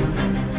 Thank you.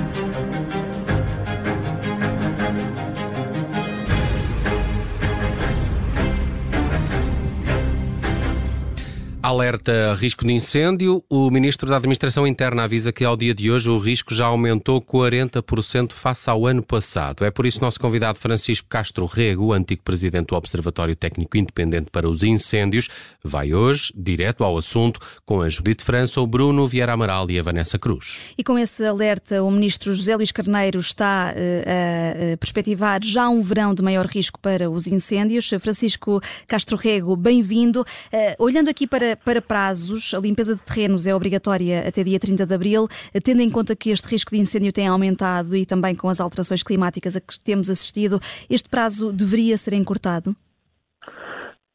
Alerta risco de incêndio. O Ministro da Administração Interna avisa que ao dia de hoje o risco já aumentou 40% face ao ano passado. É por isso nosso convidado Francisco Castro Rego, antigo presidente do Observatório Técnico Independente para os Incêndios, vai hoje direto ao assunto com a Judite França, o Bruno Vieira Amaral e a Vanessa Cruz. E com esse alerta, o Ministro José Luís Carneiro está uh, a perspectivar já um verão de maior risco para os incêndios. Francisco Castro Rego, bem-vindo. Uh, olhando aqui para para, prazos, a limpeza de terrenos é obrigatória até dia 30 de abril, tendo em conta que este risco de incêndio tem aumentado e também com as alterações climáticas a que temos assistido, este prazo deveria ser encurtado?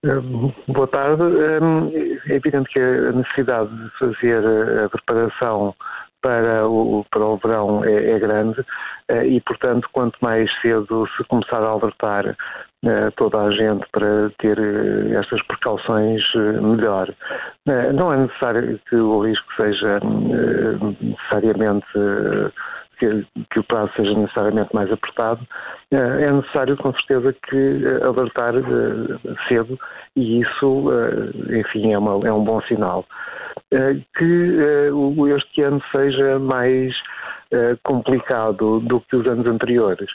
Hum, boa tarde. Hum, é evidente que a necessidade de fazer a preparação para o, para o verão é, é grande eh, e, portanto, quanto mais cedo se começar a alertar toda a gente para ter eh, estas precauções eh, melhor. Não é necessário que o risco seja necessariamente que, que, o prazo seja necessariamente mais apertado, é necessário com certeza que alertar cedo e isso, enfim, é, uma, é um bom sinal. Que este ano seja mais eh, complicado do que os anos anteriores.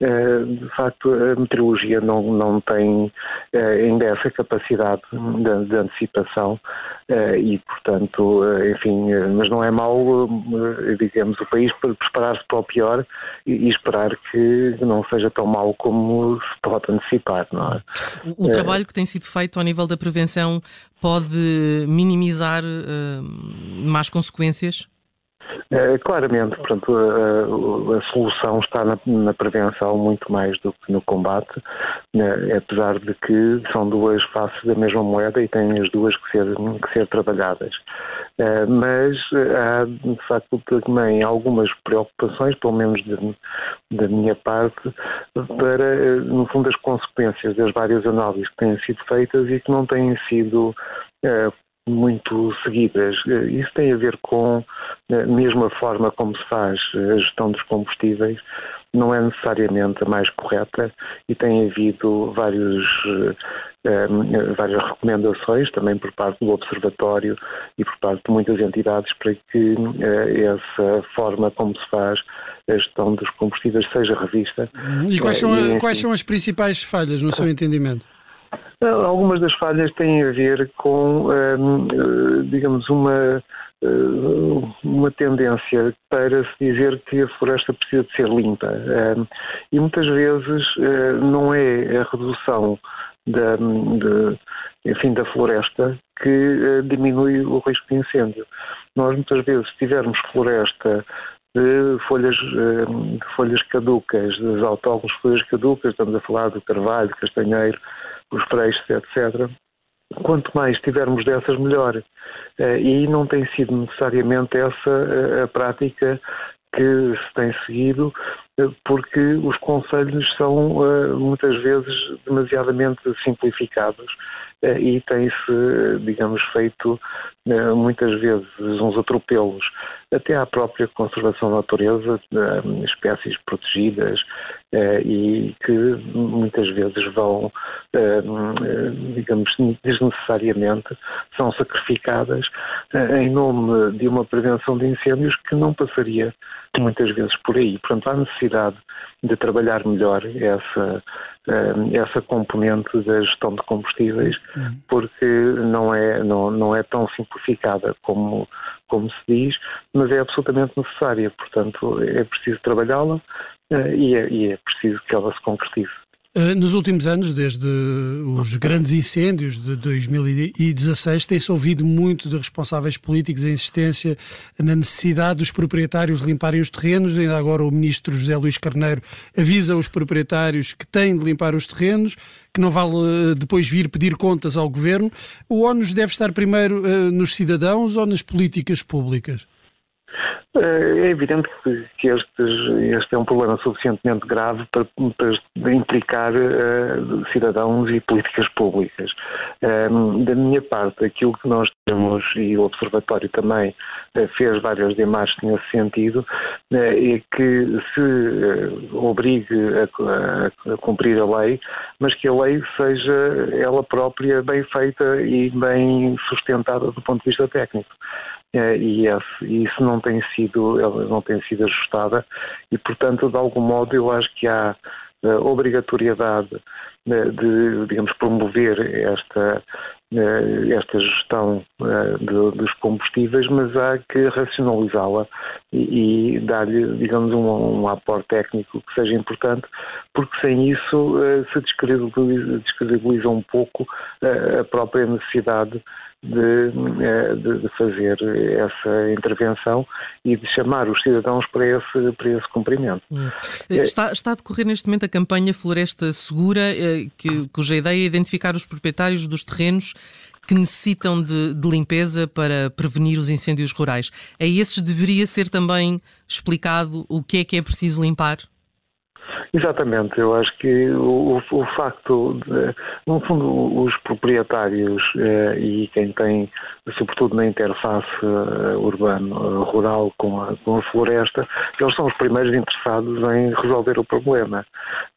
Eh, de facto, a meteorologia não, não tem eh, ainda essa capacidade de, de antecipação e, portanto, enfim, mas não é mau, digamos, o país preparar-se para o pior e, esperar que não seja tão mau como se pode antecipar, não é? O, o trabalho que tem sido feito ao nível da prevenção pode minimizar uh, más consequências? É, claramente, portanto, a, a solução está na, na, prevenção muito mais do que no combate, né, apesar de que são duas faces da mesma moeda e têm as duas que ser, que ser trabalhadas. É, mas há, de facto, também algumas preocupações, pelo menos da minha parte, para, no fundo, as consequências das várias análises que têm sido feitas e que não têm sido muito seguidas. Isso tem a ver com a mesma forma como se faz a gestão dos combustíveis, não é necessariamente a mais correta e tem havido vários, eh, várias recomendações também por parte do Observatório e por parte de muitas entidades para que eh, essa forma como se faz a gestão dos combustíveis seja revista. E quais são, e, quais são as principais falhas, no seu entendimento? Algumas das falhas têm a ver com, hum, eh, digamos, uma, eh, uma tendência para se dizer que a floresta precisa de ser limpa. Hum, e muitas vezes eh, não é a redução da, de, enfim, da floresta que diminui o risco de incêndio. Nós muitas vezes, se tivermos floresta de folhas, de folhas caducas, das autóctones folhas caducas, estamos a falar do carvalho, castanheiro, os freixos, etc. Quanto mais tivermos dessas, melhor. Eh, e não tem sido necessariamente essa eh, a prática que se tem seguido, porque os conselhos são muitas vezes demasiadamente simplificados e tem-se, digamos, feito muitas vezes uns atropelos até à própria conservação da natureza, espécies protegidas e que muitas vezes vão, digamos, desnecessariamente são sacrificadas em nome de uma prevenção de incêndios que não passaria muitas vezes por aí. Portanto, há necessidade de trabalhar melhor essa, essa componente da gestão de combustíveis, uhum. porque não é, não, não é tão simplificada como, como se diz, mas é absolutamente necessária. Portanto, é preciso trabalhá-la eh, e, é, e é preciso que ela se concretize. Eh, nos últimos anos, desde os grandes incêndios de 2016, tem-se ouvido muito de responsáveis políticos a insistência na necessidade dos proprietários limparem os terrenos. Ainda agora o ministro José Luís Carneiro avisa os proprietários que têm de limpar os terrenos, que não vale eh, depois vir pedir contas ao governo. O ONU deve estar primeiro uh, nos cidadãos ou nas políticas públicas? É evidente que estes, este é um problema suficientemente grave para, para implicar uh, cidadãos e políticas públicas. Um, da minha parte, aquilo que nós temos, e o Observatório também uh, fez várias demarches nesse sentido, uh, é que se obrigue a, a, a, cumprir a lei, mas que a lei seja ela própria bem feita e bem sustentada do ponto de vista técnico. É, e isso não tem sido, ela não tem sido ajustada. E, portanto, de algum modo eu acho que há eh, obrigatoriedade eh, de, digamos, promover esta, eh, esta gestão dos combustíveis, mas há que racionalizá-la e, dar-lhe, digamos, um, um aporte técnico que seja importante, porque sem isso se descredibiliza, descredibiliza um pouco a própria necessidade de, eh, de, de, fazer essa intervenção e de chamar os cidadãos para esse, para esse cumprimento. Hum. Está, está a decorrer neste momento a campanha Floresta Segura, eh, que, cuja ideia é identificar os proprietários dos terrenos que necessitam de, de, limpeza para prevenir os incêndios rurais. A esses deveria ser também explicado o que é que é preciso limpar? Exatamente, eu acho que o, o facto de, no fundo, os proprietários eh, e quem tem, sobretudo na interface eh, urbano-rural com a, com a floresta, eles são os primeiros interessados em resolver o problema.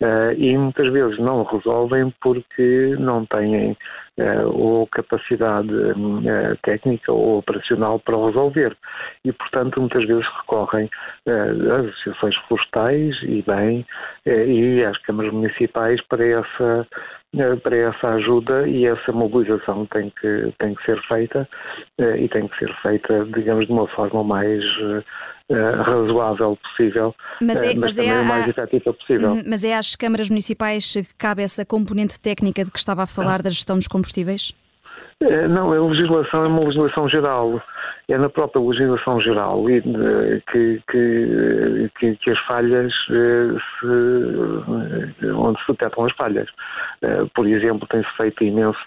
Eh, e muitas vezes não resolvem porque não têm eh, ou capacidade eh, técnica ou operacional para resolver. E, portanto, muitas vezes recorrem eh, às associações florestais e bem, e às câmaras municipais para essa para essa ajuda e essa mobilização tem que, tem que ser feita e tem que ser feita, digamos, de uma forma mais razoável possível, mas, é, mas, mas é a, o mais efetiva possível. Uhum, mas é às câmaras municipais que cabe essa componente técnica de que estava a falar da gestão dos combustíveis? É, não, a legislação é uma legislação geral. É na própria legislação geral que, que, que, que, as falhas eh, se, onde se detectam as falhas. Eh, por exemplo, tem-se feito imenso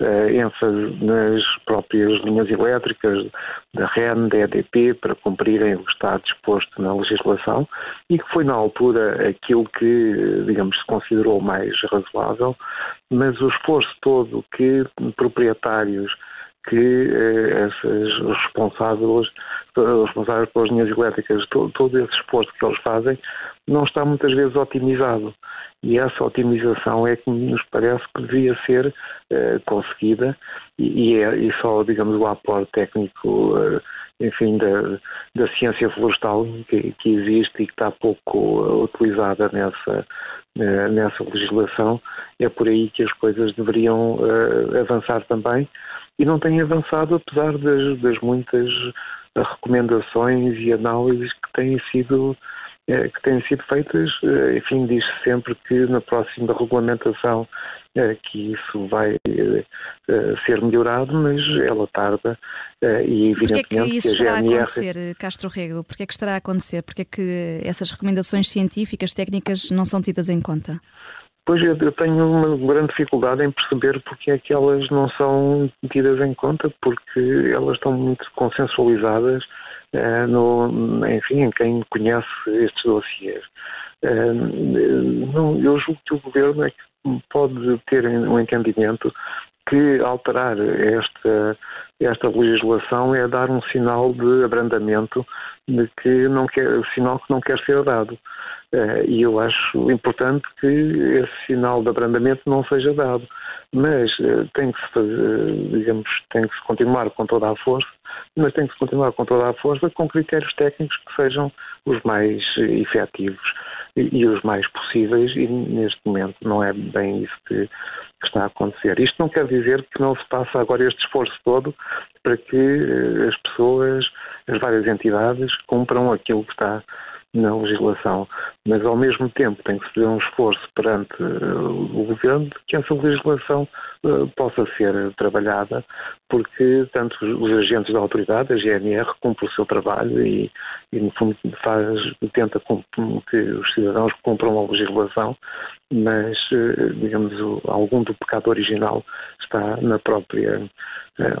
eh, ênfase nas próprias linhas elétricas da REN, da EDP, para cumprirem o que está disposto na legislação e que foi na altura aquilo que, digamos, se considerou mais razoável, mas o esforço todo que proprietários que eh, esses, responsáveis, os responsáveis pelas linhas elétricas, todo, todo, esse esforço que eles fazem, não está muitas vezes otimizado. E essa otimização é que nos parece que devia ser eh, conseguida e, e, é, e, só, digamos, o aporte técnico, eh, enfim, da, da ciência florestal que, que, existe e que está pouco eh, utilizada nessa, eh, nessa legislação, é por aí que as coisas deveriam eh, avançar também e não tem avançado apesar das, das muitas recomendações e análises que têm sido eh, que têm sido feitas, eh, enfim, diz -se sempre que na próxima regulamentação eh, que isso vai ser melhorado, mas ela tarda e evidentemente Porquê é que isso estará a, GNR... a acontecer, Castro Rego? Porquê é que estará a acontecer? Porquê é que essas recomendações científicas, técnicas não são tidas em conta? Pois eu tenho uma grande dificuldade em perceber porque é que elas não são tidas em conta, porque elas estão muito consensualizadas, eh, no, enfim, em quem conhece estes dossiers. Eh, não, eu julgo que o governo é que pode ter um entendimento que alterar esta, esta legislação é dar um sinal de abrandamento de que não quer, sinal que não quer ser dado. Uh, e eu acho importante que esse sinal de abrandamento não seja dado. Mas uh, tem que se fazer, digamos, tem que se continuar com toda a força, mas tem que se continuar com toda a força com critérios técnicos que sejam os mais efetivos e, os mais possíveis, e neste momento não é bem isso que, está a acontecer. Isto não quer dizer que não se passa agora este esforço todo para que uh, as pessoas, as várias entidades, cumpram aquilo que está na legislação, mas ao mesmo tempo tem que se fazer um esforço perante uh, o governo que essa legislação uh, possa ser trabalhada, porque tanto os agentes da autoridade, a GNR, cumprem o seu trabalho e, e no fundo faz, tenta que os cidadãos cumpram a legislação, mas, uh, digamos, algum do pecado original está na própria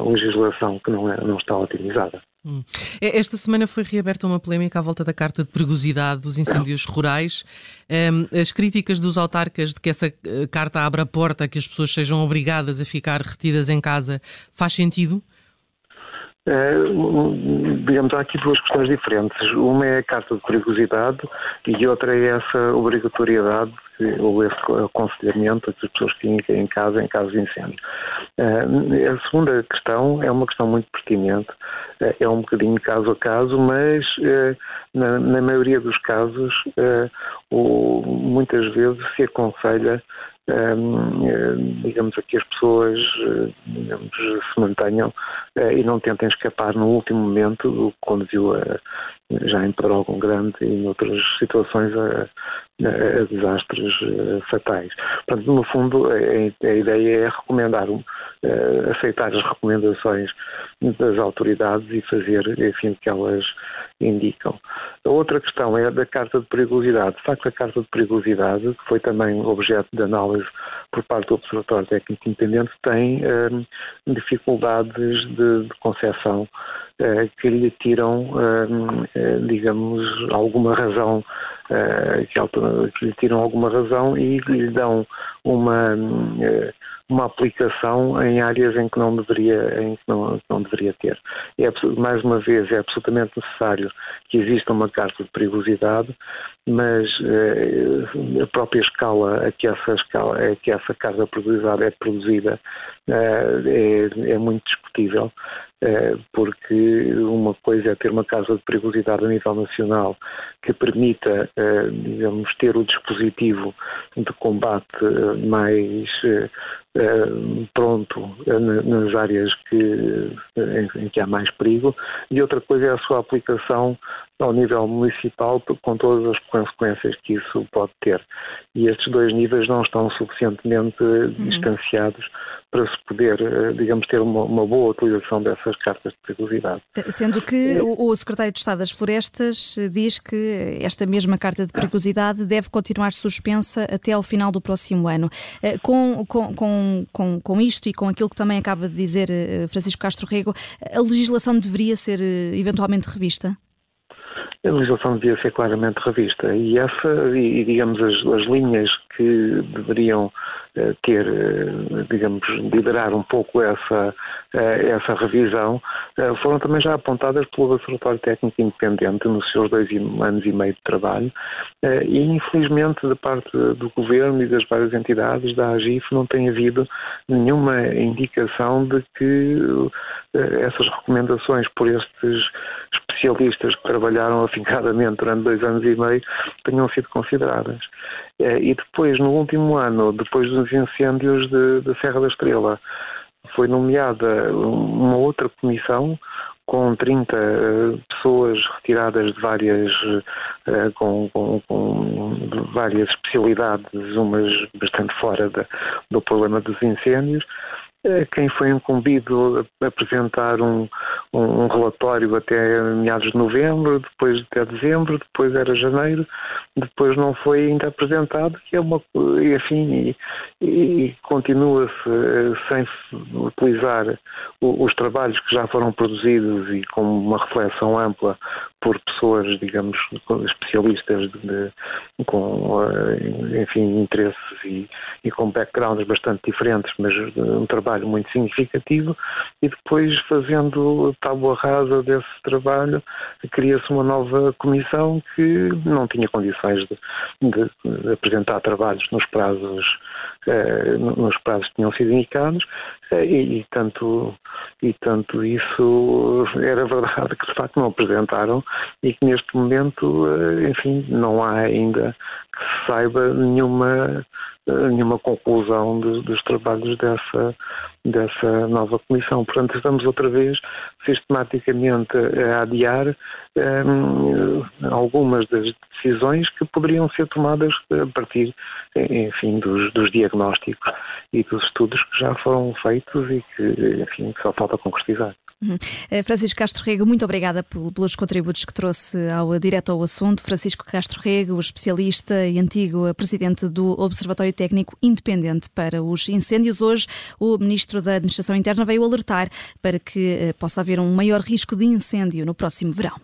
legislação que não, é, não está otimizada. Hum. Esta semana foi reaberta uma polémica à volta da carta de perigosidade dos incêndios rurais. As críticas dos autarcas de que essa eh, carta abra a porta a que as pessoas sejam obrigadas a ficar retidas em casa faz sentido? É, digamos, há aqui duas questões diferentes. Uma é a carta de perigosidade e outra é essa obrigatoriedade ou esse aconselhamento que as pessoas fiquem em casa em caso de incêndio. É, a segunda questão é uma questão muito pertinente, é, é um bocadinho caso a caso, mas na, na maioria dos casos, muitas vezes se aconselha digamos, a que as pessoas digamos, se mantenham eh, e não tentem escapar no último momento, o que conduziu a, já em Pedrógão Grande e em outras situações a, a, a desastres eh, fatais. Portanto, no fundo, a, a ideia é recomendar, eh, aceitar as recomendações das autoridades e fazer, enfim, que elas indicam. A outra questão é da carta de perigosidade. De facto, a carta de perigosidade, que foi também objeto de análise por parte do Observatório Técnico Independente, tem eh, dificuldades de, de concepção que lhe tiram, eh, digamos, alguma razão, que lhe tiram alguma razão e lhe dão uma uma aplicação em áreas em que não deveria, em que não, não deveria ter. É, mais uma vez, é absolutamente necessário que exista uma carta de perigosidade, mas eh, a própria escala a que essa, escala, a que essa carta de perigosidade é produzida eh, é, é muito discutível. Eh, porque uma coisa é ter uma casa de perigosidade a nível nacional que permita, eh, digamos, ter o dispositivo de combate eh, mais pronto nas áreas que, em que há mais perigo, e outra coisa é a sua aplicação ao nível municipal com todas as consequências que isso pode ter. E estes dois níveis não estão suficientemente uhum. distanciados para se poder, eh, digamos, ter uma, uma, boa utilização dessas cartas de perigosidade. Sendo que o, Secretário de Estado das Florestas diz que esta mesma carta de perigosidade deve continuar suspensa até ao final do próximo ano. Eh, com, com, com, com, com isto e com aquilo que também acaba de dizer eh, Francisco Castro Rego, a legislação deveria ser eventualmente revista? A legislação devia ser claramente revista. E essa, e, digamos, as, as linhas que deveriam eh, ter, eh, digamos, liderar um pouco essa, eh, essa revisão, foram também já apontadas pelo Observatório Técnico Independente nos seus dois anos e meio de trabalho. E, infelizmente, da parte do Governo e das várias entidades da AGIF não tem havido nenhuma indicação de que essas recomendações por estes especialistas que trabalharam afincadamente durante dois anos e meio tenham sido consideradas. E depois, no último ano, depois dos incêndios de Serra da Estrela, foi nomeada uma outra comissão com 30 uh, pessoas retiradas de várias, uh, com, com, com, várias especialidades, umas bastante fora do problema dos incêndios, quem foi incumbido a apresentar um, um, relatório até meados de novembro, depois até dezembro, depois era janeiro, depois não foi ainda apresentado, que é uma enfim, e, e continua-se eh, sem utilizar os trabalhos que já foram produzidos e com uma reflexão ampla por pessoas, digamos, especialistas de, de, com, eh, enfim, interesses e, e, com backgrounds bastante diferentes, mas um trabalho muito significativo, e depois fazendo tábua rasa desse trabalho, cria-se uma nova comissão que não tinha condições de, de apresentar trabalhos nos prazos, eh, nos prazos que tinham sido indicados, eh, e, e, tanto, e tanto isso era verdade que de facto não apresentaram e que neste momento, eh, enfim, não há ainda saiba nenhuma, eh, nenhuma conclusão dos, trabalhos dessa, dessa nova comissão. Portanto, estamos outra vez sistematicamente a adiar um, algumas das decisões que poderiam ser tomadas a partir, enfim, dos, dos, diagnósticos e dos estudos que já foram feitos e que, enfim, só falta concretizar. Uhum. Eh, Francisco Castro Rego, muito obrigada pelos contributos que trouxe ao direto ao assunto. Francisco Castro Rego, especialista e antigo presidente do Observatório Técnico Independente para os Incêndios. Hoje, o Ministro da Administração Interna veio alertar para que eh, possa haver um maior risco de incêndio no próximo verão.